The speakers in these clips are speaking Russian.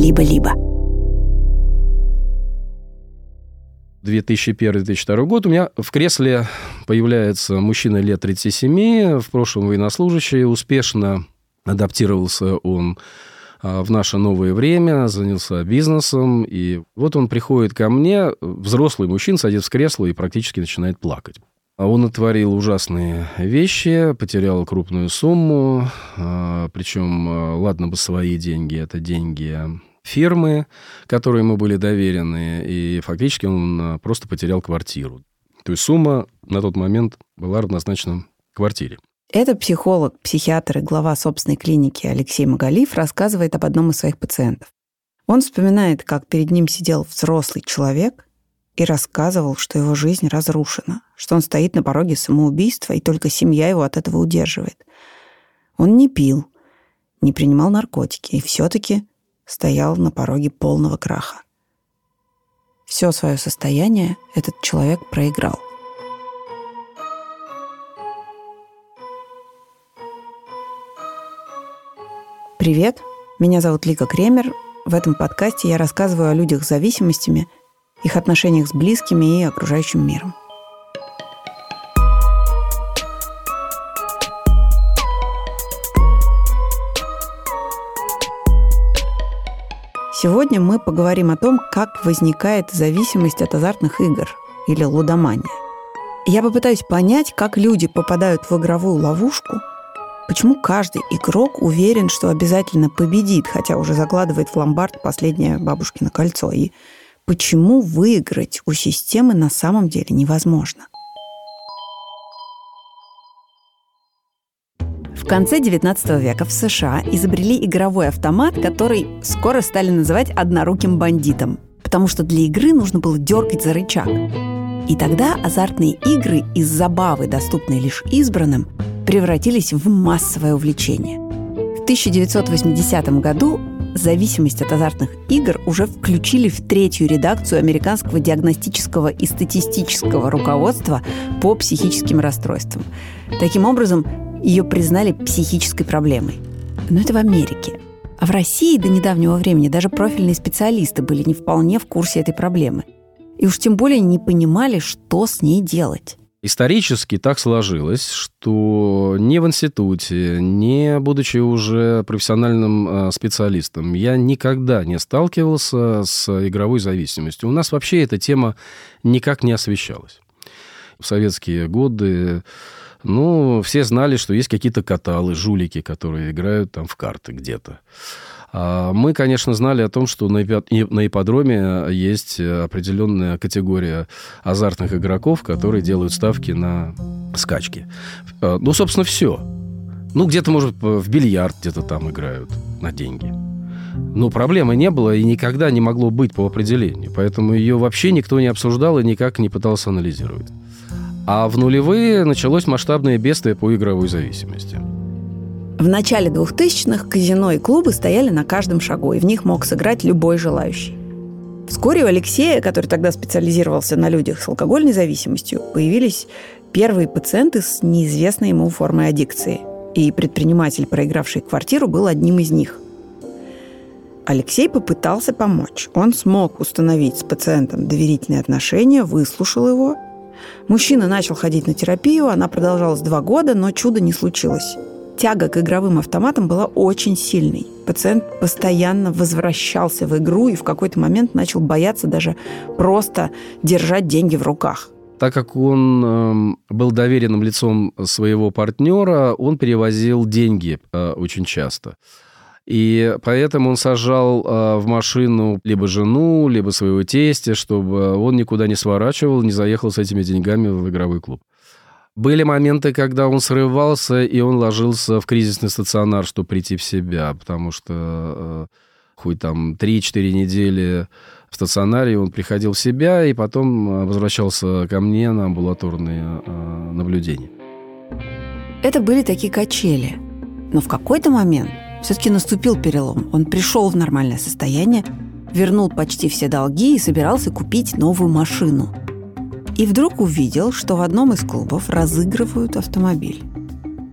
«Либо-либо». 2001-2002 год, у меня в кресле появляется мужчина лет 37, в прошлом военнослужащий, успешно адаптировался он а, в наше новое время, занялся бизнесом, и вот он приходит ко мне, взрослый мужчина, садится в кресло и практически начинает плакать. А он натворил ужасные вещи, потерял крупную сумму, а, причем, ладно бы свои деньги, это деньги фирмы, которые ему были доверены, и фактически он просто потерял квартиру. То есть сумма на тот момент была равнозначна квартире. Это психолог, психиатр и глава собственной клиники Алексей Магалиев рассказывает об одном из своих пациентов. Он вспоминает, как перед ним сидел взрослый человек и рассказывал, что его жизнь разрушена, что он стоит на пороге самоубийства, и только семья его от этого удерживает. Он не пил, не принимал наркотики, и все-таки стоял на пороге полного краха. Все свое состояние этот человек проиграл. Привет, меня зовут Лика Кремер. В этом подкасте я рассказываю о людях с зависимостями, их отношениях с близкими и окружающим миром. Сегодня мы поговорим о том, как возникает зависимость от азартных игр или лудомания. Я попытаюсь понять, как люди попадают в игровую ловушку – Почему каждый игрок уверен, что обязательно победит, хотя уже закладывает в ломбард последнее бабушкино кольцо? И почему выиграть у системы на самом деле невозможно? В конце XIX века в США изобрели игровой автомат, который скоро стали называть «одноруким бандитом», потому что для игры нужно было дергать за рычаг. И тогда азартные игры из забавы, доступной лишь избранным, превратились в массовое увлечение. В 1980 году зависимость от азартных игр уже включили в третью редакцию американского диагностического и статистического руководства по психическим расстройствам. Таким образом, ее признали психической проблемой. Но это в Америке. А в России до недавнего времени даже профильные специалисты были не вполне в курсе этой проблемы. И уж тем более не понимали, что с ней делать. Исторически так сложилось, что ни в институте, не будучи уже профессиональным э, специалистом, я никогда не сталкивался с игровой зависимостью. У нас вообще эта тема никак не освещалась. В советские годы ну, все знали, что есть какие-то каталы, жулики, которые играют там в карты где-то. А мы, конечно, знали о том, что на ипподроме есть определенная категория азартных игроков, которые делают ставки на скачки. А, ну, собственно, все. Ну, где-то, может, в бильярд где-то там играют на деньги. Но проблемы не было и никогда не могло быть по определению. Поэтому ее вообще никто не обсуждал и никак не пытался анализировать. А в нулевые началось масштабное бедствие по игровой зависимости. В начале 2000-х казино и клубы стояли на каждом шагу, и в них мог сыграть любой желающий. Вскоре у Алексея, который тогда специализировался на людях с алкогольной зависимостью, появились первые пациенты с неизвестной ему формой аддикции. И предприниматель, проигравший квартиру, был одним из них. Алексей попытался помочь. Он смог установить с пациентом доверительные отношения, выслушал его. Мужчина начал ходить на терапию, она продолжалась два года, но чуда не случилось тяга к игровым автоматам была очень сильной. Пациент постоянно возвращался в игру и в какой-то момент начал бояться даже просто держать деньги в руках. Так как он э, был доверенным лицом своего партнера, он перевозил деньги э, очень часто. И поэтому он сажал э, в машину либо жену, либо своего тестя, чтобы он никуда не сворачивал, не заехал с этими деньгами в игровой клуб. Были моменты, когда он срывался, и он ложился в кризисный стационар, чтобы прийти в себя, потому что э, хоть там 3-4 недели в стационаре он приходил в себя, и потом возвращался ко мне на амбулаторные э, наблюдения. Это были такие качели. Но в какой-то момент все-таки наступил перелом. Он пришел в нормальное состояние, вернул почти все долги и собирался купить новую машину – и вдруг увидел, что в одном из клубов разыгрывают автомобиль.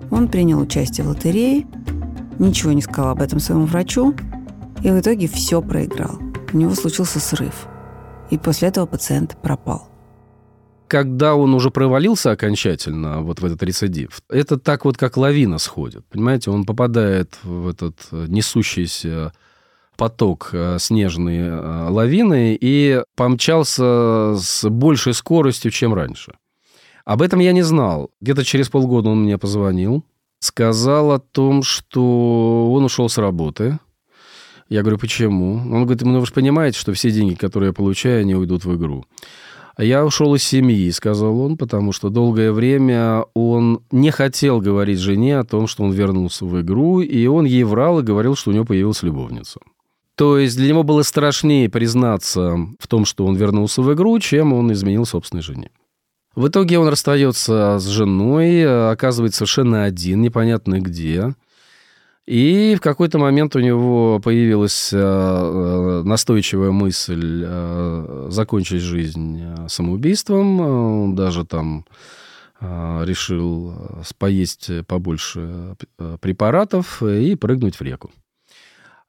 Он принял участие в лотерее, ничего не сказал об этом своему врачу, И в итоге все проиграл. У него случился срыв. И после этого пациент пропал когда он уже провалился окончательно вот в этот рецидив, это так вот как лавина сходит. Понимаете, он попадает в этот несущийся поток э, снежной э, лавины и помчался с большей скоростью, чем раньше. Об этом я не знал. Где-то через полгода он мне позвонил, сказал о том, что он ушел с работы. Я говорю, почему? Он говорит, ну вы же понимаете, что все деньги, которые я получаю, они уйдут в игру. А я ушел из семьи, сказал он, потому что долгое время он не хотел говорить жене о том, что он вернулся в игру, и он ей врал и говорил, что у него появилась любовница. То есть для него было страшнее признаться в том, что он вернулся в игру, чем он изменил собственной жене. В итоге он расстается с женой, оказывается совершенно один, непонятно где. И в какой-то момент у него появилась э, э, настойчивая мысль э, закончить жизнь самоубийством. Он даже там решил поесть побольше препаратов и прыгнуть в реку.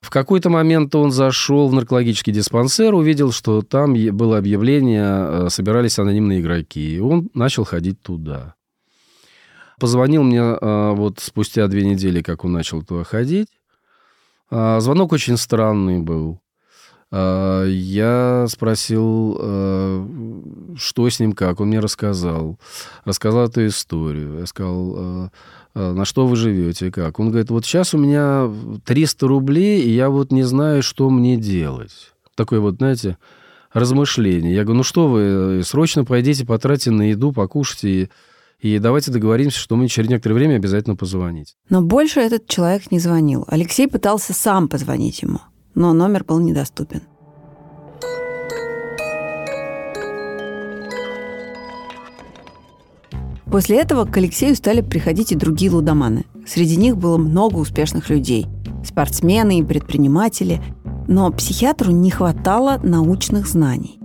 В какой-то момент он зашел в наркологический диспансер, увидел, что там было объявление, собирались анонимные игроки, и он начал ходить туда. Позвонил мне э, вот спустя две недели, как он начал туда ходить. А, звонок очень странный был. А, я спросил, э, что с ним, как. Он мне рассказал. Рассказал эту историю. Я сказал, Э, на что вы живете, как. Он говорит, вот сейчас у меня 300 рублей, и я вот не знаю, что мне делать. Такое вот, знаете, размышление. Я говорю, ну что вы, э, срочно пойдите, потратите на еду, покушайте, и, давайте договоримся, что мы через некоторое время обязательно позвонить. Но больше этот человек не звонил. Алексей пытался сам позвонить ему, но номер был недоступен. После этого к Алексею стали приходить и другие лудоманы. Среди них было много успешных людей. Спортсмены и предприниматели. Но психиатру не хватало научных знаний.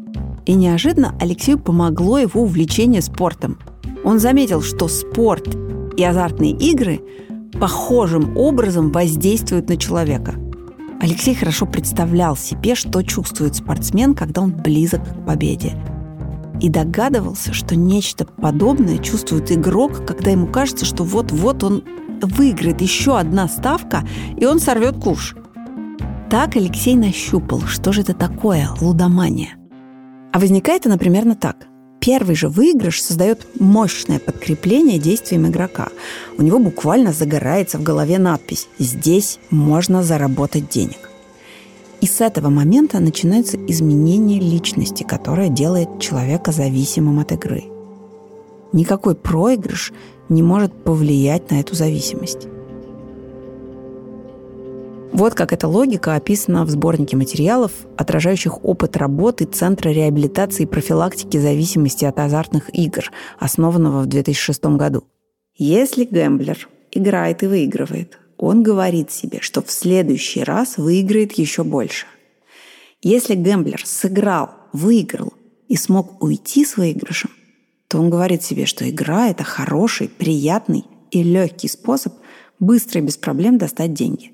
И неожиданно Алексею помогло его увлечение спортом. Он заметил, что спорт и азартные игры похожим образом воздействуют на человека. Алексей хорошо представлял себе, что чувствует спортсмен, когда он близок к победе – и догадывался, что нечто подобное чувствует игрок, когда ему кажется, что вот-вот он выиграет еще одна ставка, и он сорвет куш. Так Алексей нащупал, что же это такое лудомания. А возникает она примерно так. Первый же выигрыш создает мощное подкрепление действиям игрока. У него буквально загорается в голове надпись «Здесь можно заработать денег». И с этого момента начинается изменение личности, которое делает человека зависимым от игры. Никакой проигрыш не может повлиять на эту зависимость. Вот как эта логика описана в сборнике материалов, отражающих опыт работы Центра реабилитации и профилактики зависимости от азартных игр, основанного в 2006 году. Если гэмблер играет и выигрывает, он говорит себе, что в следующий раз выиграет еще больше. Если гэмблер сыграл, выиграл и смог уйти с выигрышем, то он говорит себе, что игра – это хороший, приятный и легкий способ быстро и без проблем достать деньги.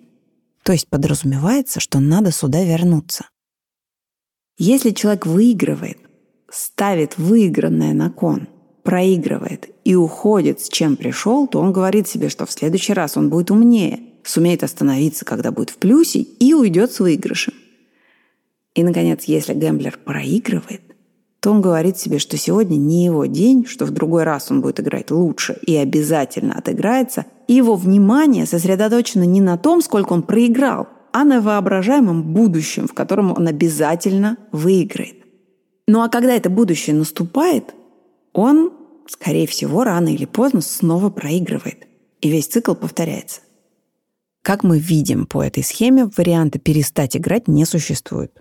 То есть подразумевается, что надо сюда вернуться. Если человек выигрывает, ставит выигранное на кон – проигрывает и уходит, с чем пришел, то он говорит себе, что в следующий раз он будет умнее, сумеет остановиться, когда будет в плюсе, и уйдет с выигрышем. И, наконец, если гэмблер проигрывает, то он говорит себе, что сегодня не его день, что в другой раз он будет играть лучше и обязательно отыграется, и его внимание сосредоточено не на том, сколько он проиграл, а на воображаемом будущем, в котором он обязательно выиграет. Ну а когда это будущее наступает, он, скорее всего, рано или поздно снова проигрывает. И весь цикл повторяется. Как мы видим по этой схеме, варианта перестать играть не существует.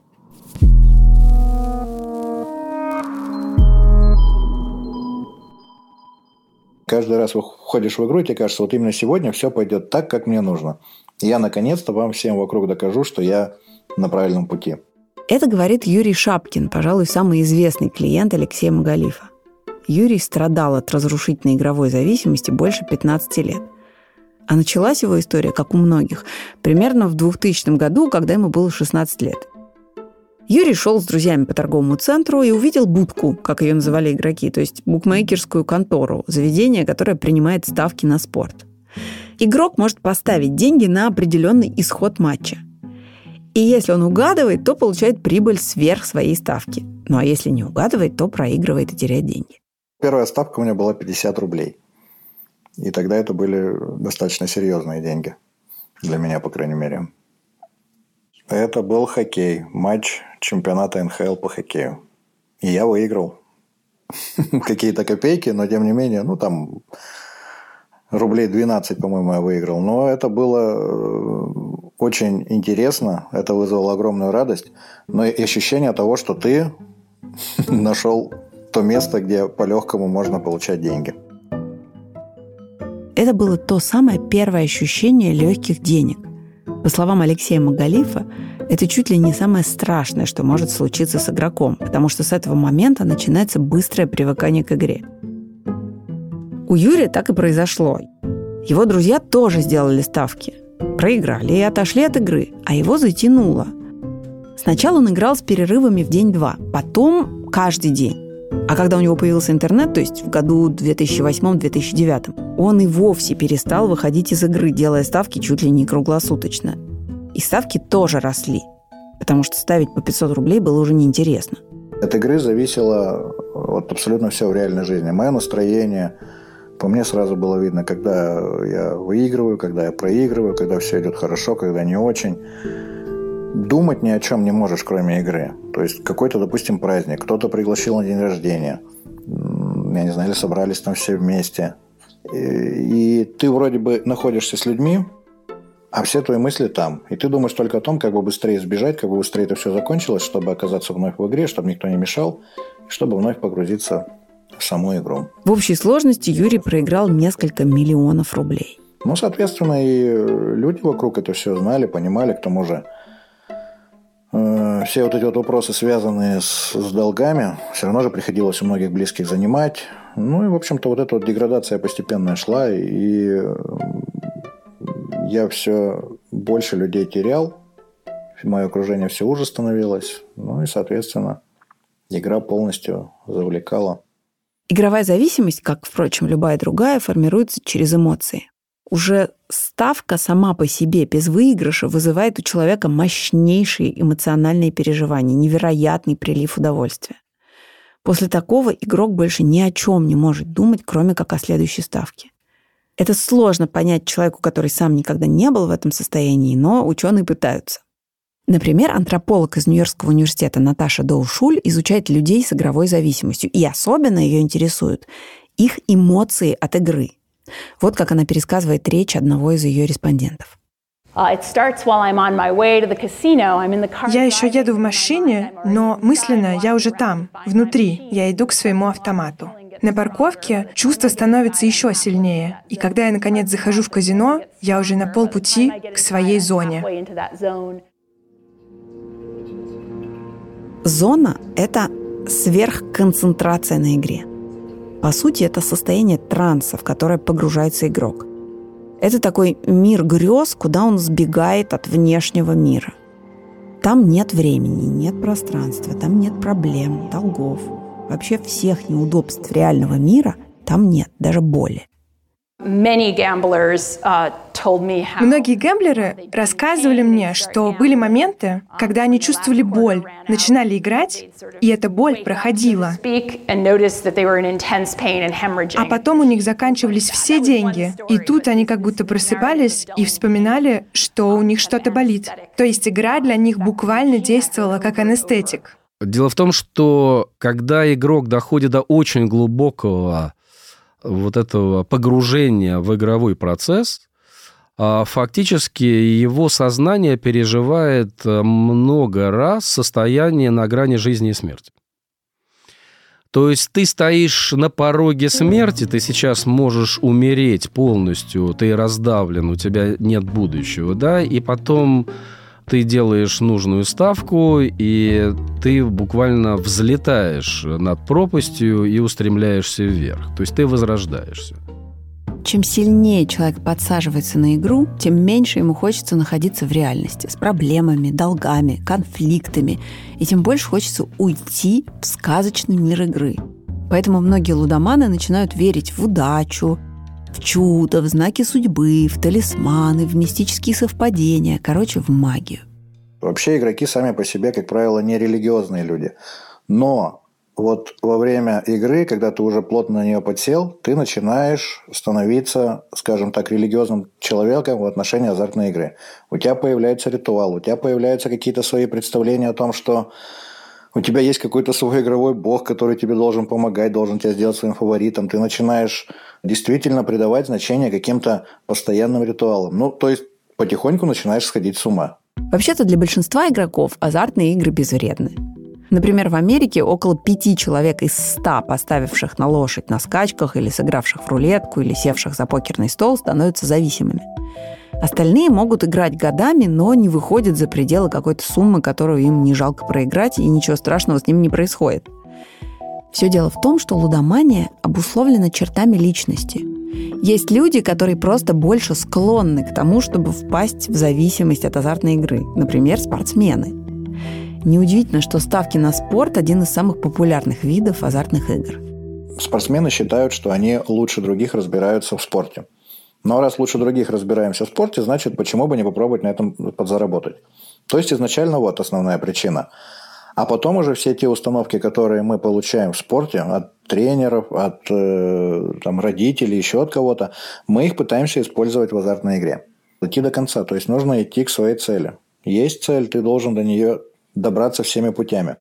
Каждый раз входишь в игру, и тебе кажется, вот именно сегодня все пойдет так, как мне нужно. И я наконец-то вам всем вокруг докажу, что я на правильном пути. Это говорит Юрий Шапкин, пожалуй, самый известный клиент Алексея Магалифа. Юрий страдал от разрушительной игровой зависимости больше 15 лет. А началась его история, как у многих, примерно в 2000 году, когда ему было 16 лет. Юрий шел с друзьями по торговому центру и увидел будку, как ее называли игроки, то есть букмекерскую контору, заведение, которое принимает ставки на спорт. Игрок может поставить деньги на определенный исход матча. И если он угадывает, то получает прибыль сверх своей ставки. Ну а если не угадывает, то проигрывает и теряет деньги. Первая ставка у меня была 50 рублей. И тогда это были достаточно серьезные деньги. Для меня, по крайней мере. Это был хоккей. Матч чемпионата НХЛ по хоккею. И я выиграл. Какие-то копейки, но тем не менее, ну там рублей 12, по-моему, я выиграл. Но это было э, очень интересно. Это вызвало огромную радость. Но и ощущение того, что ты нашел то место, где по-легкому можно получать деньги. Это было то самое первое ощущение легких денег. По словам Алексея Магалифа, это чуть ли не самое страшное, что может случиться с игроком, потому что с этого момента начинается быстрое привыкание к игре. У Юрия так и произошло. Его друзья тоже сделали ставки. Проиграли и отошли от игры, а его затянуло. Сначала он играл с перерывами в день-два, потом каждый день. А когда у него появился интернет, то есть в году 2008-2009, он и вовсе перестал выходить из игры, делая ставки чуть ли не круглосуточно. И ставки тоже росли, потому что ставить по 500 рублей было уже неинтересно. От игры зависело вот абсолютно все в реальной жизни. Мое настроение, по мне сразу было видно, когда я выигрываю, когда я проигрываю, когда все идет хорошо, когда не очень думать ни о чем не можешь, кроме игры. То есть какой-то, допустим, праздник, кто-то пригласил на день рождения, я не знаю, или собрались там все вместе. И, и ты вроде бы находишься с людьми, а все твои мысли там. И ты думаешь только о том, как бы быстрее сбежать, как бы быстрее это все закончилось, чтобы оказаться вновь в игре, чтобы никто не мешал, чтобы вновь погрузиться в саму игру. В общей сложности Юрий проиграл несколько миллионов рублей. Ну, соответственно, и люди вокруг это все знали, понимали, к тому же все вот эти вот вопросы, связанные с, с долгами, все равно же приходилось у многих близких занимать. Ну и, в общем-то, вот эта вот деградация постепенно шла, и я все больше людей терял, мое окружение все уже становилось, ну и, соответственно, игра полностью завлекала. Игровая зависимость, как, впрочем, любая другая, формируется через эмоции уже ставка сама по себе без выигрыша вызывает у человека мощнейшие эмоциональные переживания, невероятный прилив удовольствия. После такого игрок больше ни о чем не может думать, кроме как о следующей ставке. Это сложно понять человеку, который сам никогда не был в этом состоянии, но ученые пытаются. Например, антрополог из Нью-Йоркского университета Наташа Доушуль изучает людей с игровой зависимостью, и особенно ее интересуют их эмоции от игры – вот как она пересказывает речь одного из ее респондентов. Я еще еду в машине, но мысленно я уже там, внутри. Я иду к своему автомату. На парковке чувство становится еще сильнее. И когда я, наконец, захожу в казино, я уже на полпути к своей зоне. Зона — это сверхконцентрация на игре. По сути, это состояние транса, в которое погружается игрок. Это такой мир грез, куда он сбегает от внешнего мира. Там нет времени, нет пространства, там нет проблем, долгов. Вообще всех неудобств реального мира там нет, даже боли. Uh, Многие гэмблеры рассказывали мне, что были моменты, когда они чувствовали боль, начинали играть, и эта боль проходила. А потом у них заканчивались все деньги, и тут они как будто просыпались и вспоминали, что у них что-то болит. То есть игра для них буквально действовала как анестетик. Дело в том, что когда игрок доходит до очень глубокого вот этого погружения в игровой процесс, а, фактически его сознание переживает э, много раз состояние на грани жизни и смерти. То есть ты стоишь на пороге смерти, ты сейчас можешь умереть полностью, ты раздавлен, у тебя нет будущего, да, и потом ты делаешь нужную ставку, и ты буквально взлетаешь над пропастью и устремляешься вверх. То есть ты возрождаешься. чем сильнее человек подсаживается на игру, тем меньше ему хочется находиться в реальности с проблемами, долгами, конфликтами, и тем больше хочется уйти в сказочный мир игры. Поэтому многие лудоманы начинают верить в удачу, чудо, в знаки судьбы, в талисманы, в мистические совпадения, короче, в магию. Вообще игроки сами по себе, как правило, не религиозные люди. Но вот во время игры, когда ты уже плотно на нее подсел, ты начинаешь становиться, скажем так, религиозным человеком в отношении азартной игры. У тебя появляется ритуал, у тебя появляются какие-то свои представления о том, что у тебя есть какой-то свой игровой бог, который тебе должен помогать, должен тебя сделать своим фаворитом. Ты начинаешь действительно придавать значение каким-то постоянным ритуалам. Ну, то есть потихоньку начинаешь сходить с ума. Вообще-то для большинства игроков азартные игры безвредны. Например, в Америке около пяти человек из ста, поставивших на лошадь на скачках или сыгравших в рулетку или севших за покерный стол, становятся зависимыми. Остальные могут играть годами, но не выходят за пределы какой-то суммы, которую им не жалко проиграть, и ничего страшного с ним не происходит. Все дело в том, что лудомания обусловлена чертами личности. Есть люди, которые просто больше склонны к тому, чтобы впасть в зависимость от азартной игры. Например, спортсмены. Неудивительно, что ставки на спорт – один из самых популярных видов азартных игр. Спортсмены считают, что они лучше других разбираются в спорте. Но раз лучше других разбираемся в спорте, значит, почему бы не попробовать на этом подзаработать? То есть изначально вот основная причина. А потом уже все те установки, которые мы получаем в спорте от тренеров, от э, там, родителей, еще от кого-то, мы их пытаемся использовать в азартной игре. Идти до конца. То есть нужно идти к своей цели. Есть цель, ты должен до нее добраться всеми путями.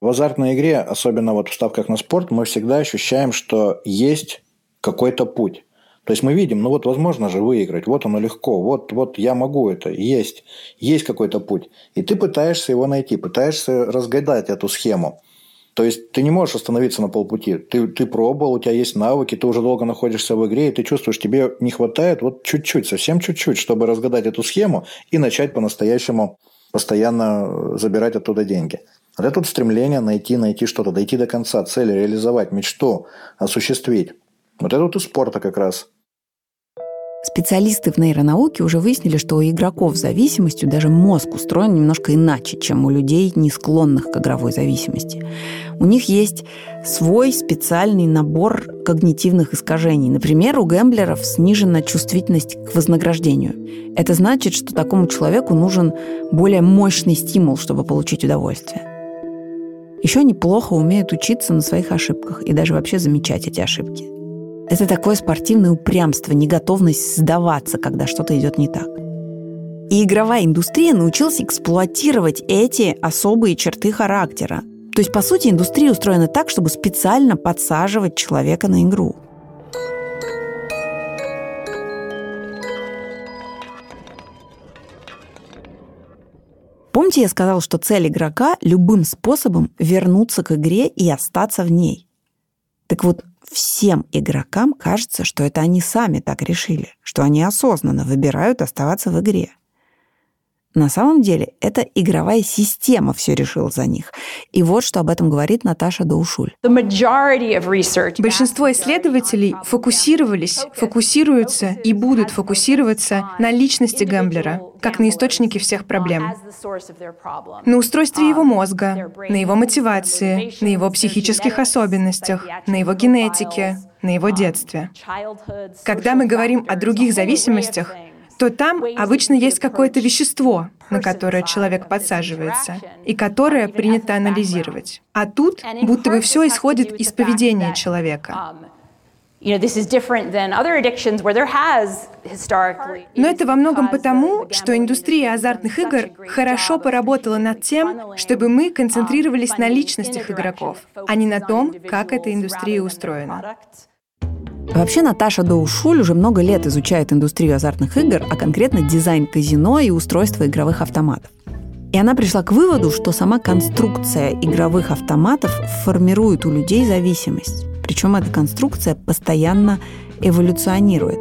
В азартной игре, особенно вот в ставках на спорт, мы всегда ощущаем, что есть какой-то путь. То есть мы видим, ну вот возможно же выиграть, вот оно легко, вот, вот я могу это, есть, есть какой-то путь. И ты пытаешься его найти, пытаешься разгадать эту схему. То есть ты не можешь остановиться на полпути. Ты, ты пробовал, у тебя есть навыки, ты уже долго находишься в игре, и ты чувствуешь, тебе не хватает вот чуть-чуть, совсем чуть-чуть, чтобы разгадать эту схему и начать по-настоящему постоянно забирать оттуда деньги. Вот это вот стремление найти, найти что-то, дойти до конца, цели, реализовать, мечту, осуществить. Вот это вот из спорта как раз. Специалисты в нейронауке уже выяснили, что у игроков с зависимостью даже мозг устроен немножко иначе, чем у людей, не склонных к игровой зависимости. У них есть свой специальный набор когнитивных искажений. Например, у гэмблеров снижена чувствительность к вознаграждению. Это значит, что такому человеку нужен более мощный стимул, чтобы получить удовольствие. Еще они плохо умеют учиться на своих ошибках и даже вообще замечать эти ошибки. Это такое спортивное упрямство, неготовность сдаваться, когда что-то идет не так. И игровая индустрия научилась эксплуатировать эти особые черты характера. То есть, по сути, индустрия устроена так, чтобы специально подсаживать человека на игру. Помните, я сказал, что цель игрока – любым способом вернуться к игре и остаться в ней. Так вот, всем игрокам кажется, что это они сами так решили, что они осознанно выбирают оставаться в игре. На самом деле это игровая система все решила за них. И вот что об этом говорит Наташа Даушуль. Большинство исследователей фокусировались, фокусируются и будут фокусироваться на личности гэмблера, как на источнике всех проблем. На устройстве его мозга, на его мотивации, на его психических особенностях, на его генетике, на его детстве. Когда мы говорим о других зависимостях, то там обычно есть какое-то вещество, на которое человек подсаживается, и которое принято анализировать. А тут будто бы все исходит из поведения человека. Но это во многом потому, что индустрия азартных игр хорошо поработала над тем, чтобы мы концентрировались на личностях игроков, а не на том, как эта индустрия устроена. Вообще Наташа Доушуль уже много лет изучает индустрию азартных игр, а конкретно дизайн казино и устройство игровых автоматов. И она пришла к выводу, что сама конструкция игровых автоматов формирует у людей зависимость. Причем эта конструкция постоянно эволюционирует.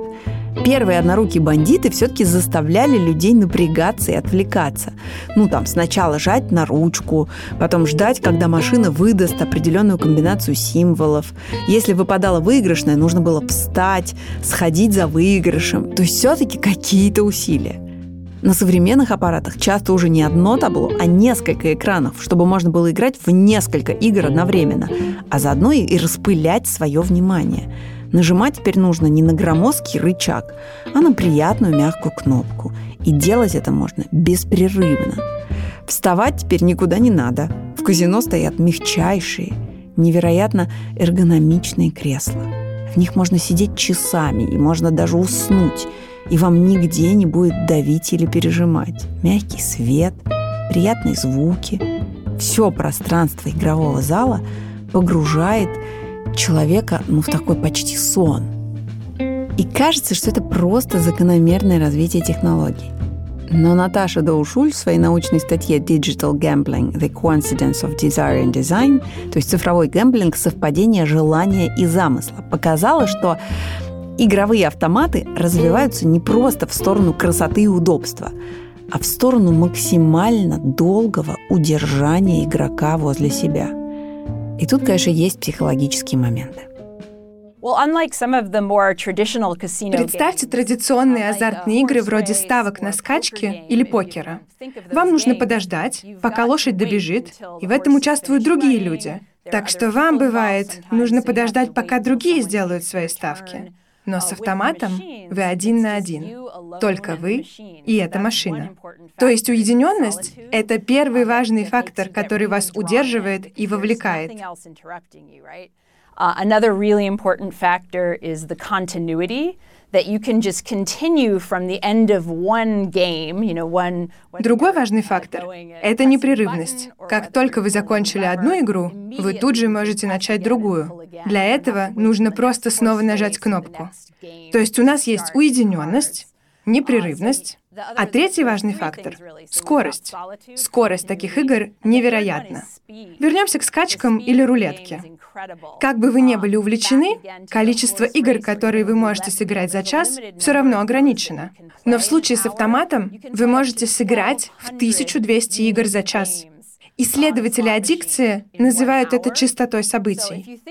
Первые однорукие бандиты все-таки заставляли людей напрягаться и отвлекаться. Ну, там, сначала жать на ручку, потом ждать, когда машина выдаст определенную комбинацию символов. Если выпадала выигрышная, нужно было встать, сходить за выигрышем. То есть все-таки какие-то усилия. На современных аппаратах часто уже не одно табло, а несколько экранов, чтобы можно было играть в несколько игр одновременно, а заодно и распылять свое внимание – Нажимать теперь нужно не на громоздкий рычаг, а на приятную мягкую кнопку. И делать это можно беспрерывно. Вставать теперь никуда не надо. В казино стоят мягчайшие, невероятно эргономичные кресла. В них можно сидеть часами, и можно даже уснуть, и вам нигде не будет давить или пережимать. Мягкий свет, приятные звуки. Все пространство игрового зала погружает человека ну, в такой почти сон. И кажется, что это просто закономерное развитие технологий. Но Наташа Доушуль в своей научной статье Digital Gambling – The Coincidence of Desire and Design, то есть цифровой гэмблинг – совпадение желания и замысла, показала, что игровые автоматы развиваются не просто в сторону красоты и удобства, а в сторону максимально долгого удержания игрока возле себя – и тут, конечно, есть психологические моменты. Представьте традиционные азартные игры вроде ставок на скачки или покера. Вам нужно подождать, пока лошадь добежит, и в этом участвуют другие люди. Так что вам, бывает, нужно подождать, пока другие сделают свои ставки. Но с автоматом вы один на один. Только вы и эта машина. То есть уединенность — это первый важный фактор, который вас удерживает и вовлекает. Uh, another really important factor is the continuity that you can just continue from the end of one game, you know, one... Другой важный фактор — это непрерывность. Как только вы закончили одну игру, вы тут же можете начать другую. Для этого нужно просто снова нажать кнопку. То есть у нас есть уединенность, непрерывность, а третий важный фактор — скорость. Скорость таких игр невероятна. Вернемся к скачкам или рулетке. Как бы вы ни были увлечены, количество игр, которые вы можете сыграть за час, все равно ограничено. Но в случае с автоматом вы можете сыграть в 1200 игр за час. Исследователи аддикции называют это частотой событий.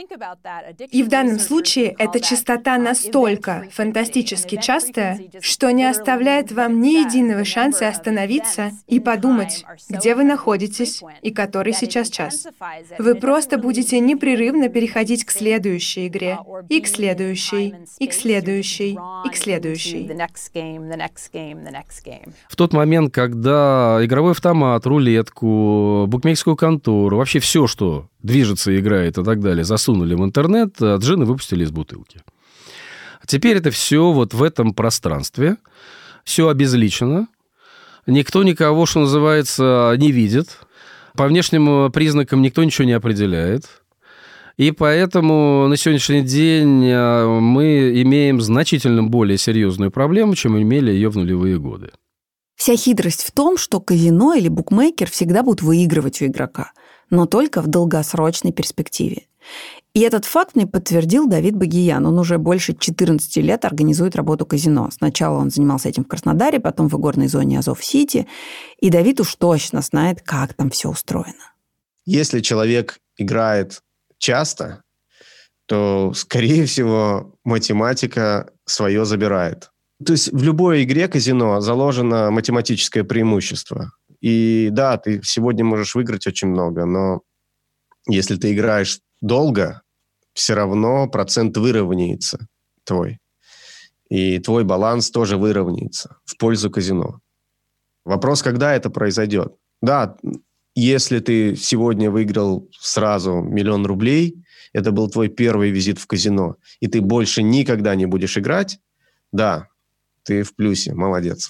И в данном случае эта частота настолько фантастически частая, что не оставляет вам ни единого шанса остановиться и подумать, где вы находитесь и который сейчас час. Вы просто будете непрерывно переходить к следующей игре, и к следующей, и к следующей, и к следующей. В тот момент, когда игровой автомат, рулетку, букмекерскую контору, вообще все, что движется, играет и так далее, засунули в интернет, а джины выпустили из бутылки. Теперь это все вот в этом пространстве, все обезличено, никто никого, что называется, не видит, по внешним признакам никто ничего не определяет. И поэтому на сегодняшний день а, мы имеем значительно более серьезную проблему, чем имели ее в нулевые годы. Вся хитрость в том, что казино или букмекер всегда будут выигрывать у игрока, но только в долгосрочной перспективе. И этот факт мне подтвердил Давид Багиян. Он уже больше 14 лет организует работу казино. Сначала он занимался этим в Краснодаре, потом в игорной зоне Азов-Сити. И Давид уж точно знает, как там все устроено. Если человек играет часто, то, скорее всего, математика свое забирает. То есть в любой игре казино заложено математическое преимущество. И да, ты сегодня можешь выиграть очень много, но если ты играешь долго, все равно процент выровняется твой. И твой баланс тоже выровняется в пользу казино. Вопрос, когда это произойдет. Да, если ты сегодня выиграл сразу миллион рублей, это был твой первый визит в казино, и ты больше никогда не будешь играть, да, ты в плюсе, молодец.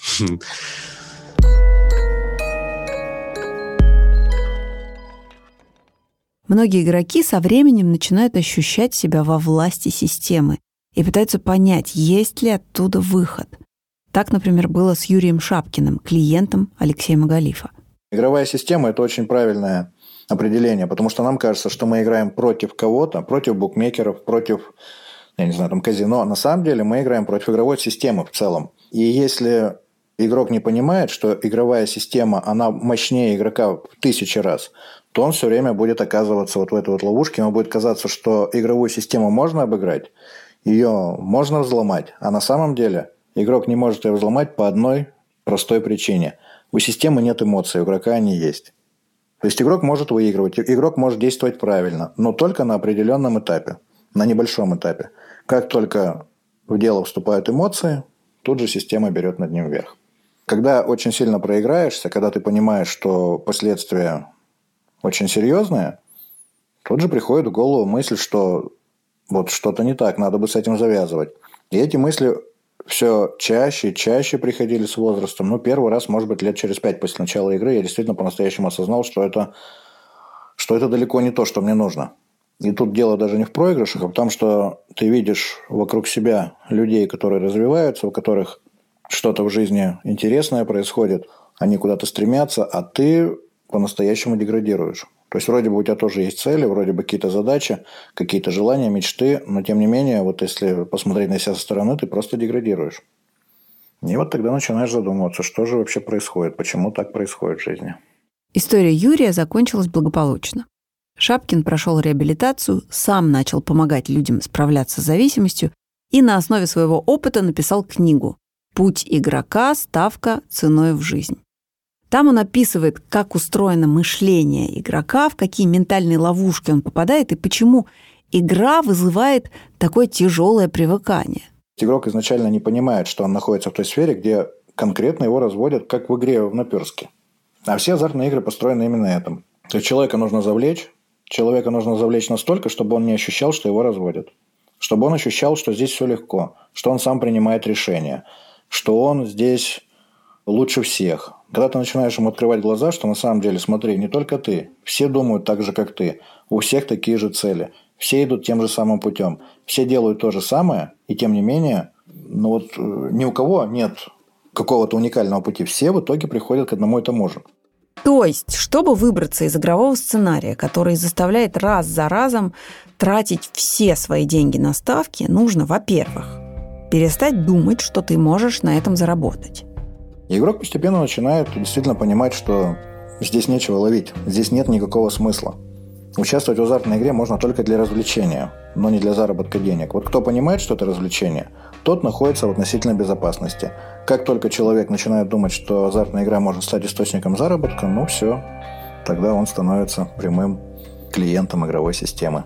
Многие игроки со временем начинают ощущать себя во власти системы и пытаются понять, есть ли оттуда выход. Так, например, было с Юрием Шапкиным, клиентом Алексея Магалифа. Игровая система – это очень правильное определение, потому что нам кажется, что мы играем против кого-то, против букмекеров, против я не знаю, там казино. На самом деле мы играем против игровой системы в целом. И если игрок не понимает, что игровая система, она мощнее игрока в тысячи раз, то он все время будет оказываться вот в этой вот ловушке. Ему будет казаться, что игровую систему можно обыграть, ее можно взломать, а на самом деле игрок не может ее взломать по одной простой причине. У системы нет эмоций, у игрока они есть. То есть игрок может выигрывать, игрок может действовать правильно, но только на определенном этапе, на небольшом этапе. Как только в дело вступают эмоции, тут же система берет над ним вверх. Когда очень сильно проиграешься, когда ты понимаешь, что последствия очень серьезные, тут же приходит в голову мысль, что вот что-то не так, надо бы с этим завязывать. И эти мысли все чаще и чаще приходили с возрастом. Ну, первый раз, может быть, лет через пять после начала игры я действительно по-настоящему осознал, что это, что это далеко не то, что мне нужно. И тут дело даже не в проигрышах, а в том, что ты видишь вокруг себя людей, которые развиваются, у которых что-то в жизни интересное происходит, они куда-то стремятся, а ты по-настоящему деградируешь. То есть вроде бы у тебя тоже есть цели, вроде бы какие-то задачи, какие-то желания, мечты, но тем не менее, вот если посмотреть на себя со стороны, ты просто деградируешь. И вот тогда начинаешь задумываться, что же вообще происходит, почему так происходит в жизни. История Юрия закончилась благополучно. Шапкин прошел реабилитацию, сам начал помогать людям справляться с зависимостью и на основе своего опыта написал книгу Путь игрока. Ставка ценой в жизнь. Там он описывает, как устроено мышление игрока, в какие ментальные ловушки он попадает и почему игра вызывает такое тяжелое привыкание. Игрок изначально не понимает, что он находится в той сфере, где конкретно его разводят, как в игре в наперске. А все азартные игры построены именно этом. То есть человека нужно завлечь, человека нужно завлечь настолько, чтобы он не ощущал, что его разводят. Чтобы он ощущал, что здесь все легко, что он сам принимает решения – что он здесь лучше всех. Когда ты начинаешь ему открывать глаза, что на самом деле, смотри, не только ты, все думают так же, как ты, у всех такие же цели, все идут тем же самым путем, все делают то же самое, и тем не менее, ну вот э, ни у кого нет какого-то уникального пути, все в итоге приходят к одному и тому же. То есть, чтобы выбраться из игрового сценария, который заставляет раз за разом тратить все свои деньги на ставки, нужно, во-первых, перестать думать, что ты можешь на этом заработать. игрок постепенно начинает действительно понимать, что здесь нечего ловить, здесь нет никакого смысла. Участвовать в азартной игре можно только для развлечения, но не для заработка денег. Вот кто понимает, что это развлечение, тот находится в относительной безопасности. Как только человек начинает думать, что азартная игра может стать источником заработка, ну все, тогда он становится прямым клиентом игровой системы.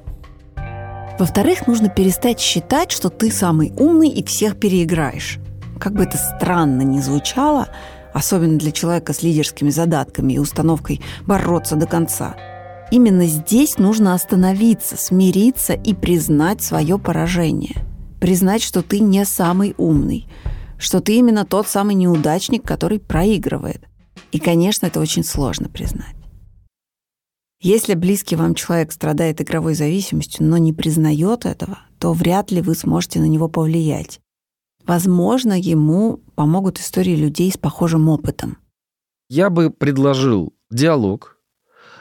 Во-вторых, нужно перестать считать, что ты самый умный и всех переиграешь. Как бы это странно ни звучало, особенно для человека с лидерскими задатками и установкой бороться до конца. Именно здесь нужно остановиться, смириться и признать свое поражение. Признать, что ты не самый умный, что ты именно тот самый неудачник, который проигрывает. И, конечно, это очень сложно признать. Если близкий вам человек страдает игровой зависимостью, но не признает этого, то вряд ли вы сможете на него повлиять. Возможно, ему помогут истории людей с похожим опытом. Я бы предложил диалог.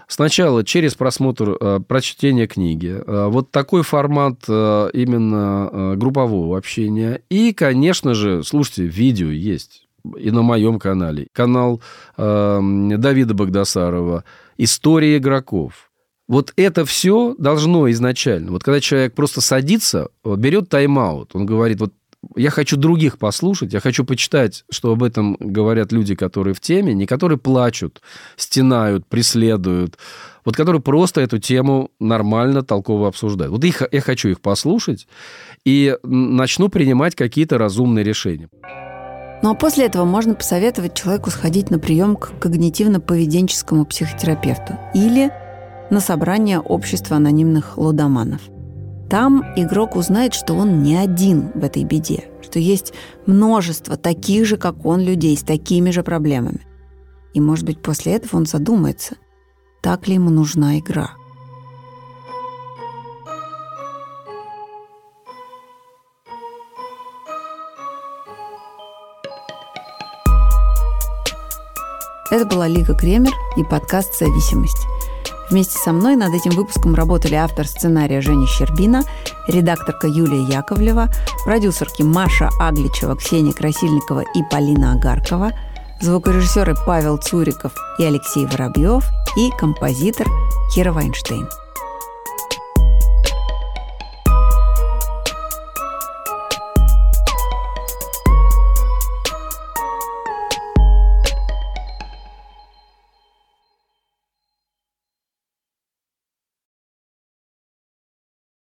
Сначала через просмотр, э, прочтение книги. Э, вот такой формат э, именно группового общения. И, конечно же, слушайте, видео есть и на моем канале. Канал Давида Богдасарова – история игроков. Вот это все должно изначально. Вот когда человек просто садится, берет тайм-аут, он говорит, вот я хочу других послушать, я хочу почитать, что об этом говорят люди, которые в теме, не которые плачут, стенают, преследуют, вот которые просто эту тему нормально, толково обсуждают. Вот их, я хочу их послушать и начну принимать какие-то разумные решения. Ну а после этого можно посоветовать человеку сходить на прием к когнитивно-поведенческому психотерапевту или на собрание общества анонимных лудоманов. Там игрок узнает, что он не один в этой беде, что есть множество таких же, как он, людей с такими же проблемами. И, может быть, после этого он задумается, так ли ему нужна игра – Это была Лика Кремер и подкаст «Зависимость». Вместе со мной над этим выпуском работали автор сценария Женя Щербина, редакторка Юлия Яковлева, продюсерки Маша Агличева, Ксения Красильникова и Полина Агаркова, звукорежиссеры Павел Цуриков и Алексей Воробьев и композитор Кира Вайнштейн.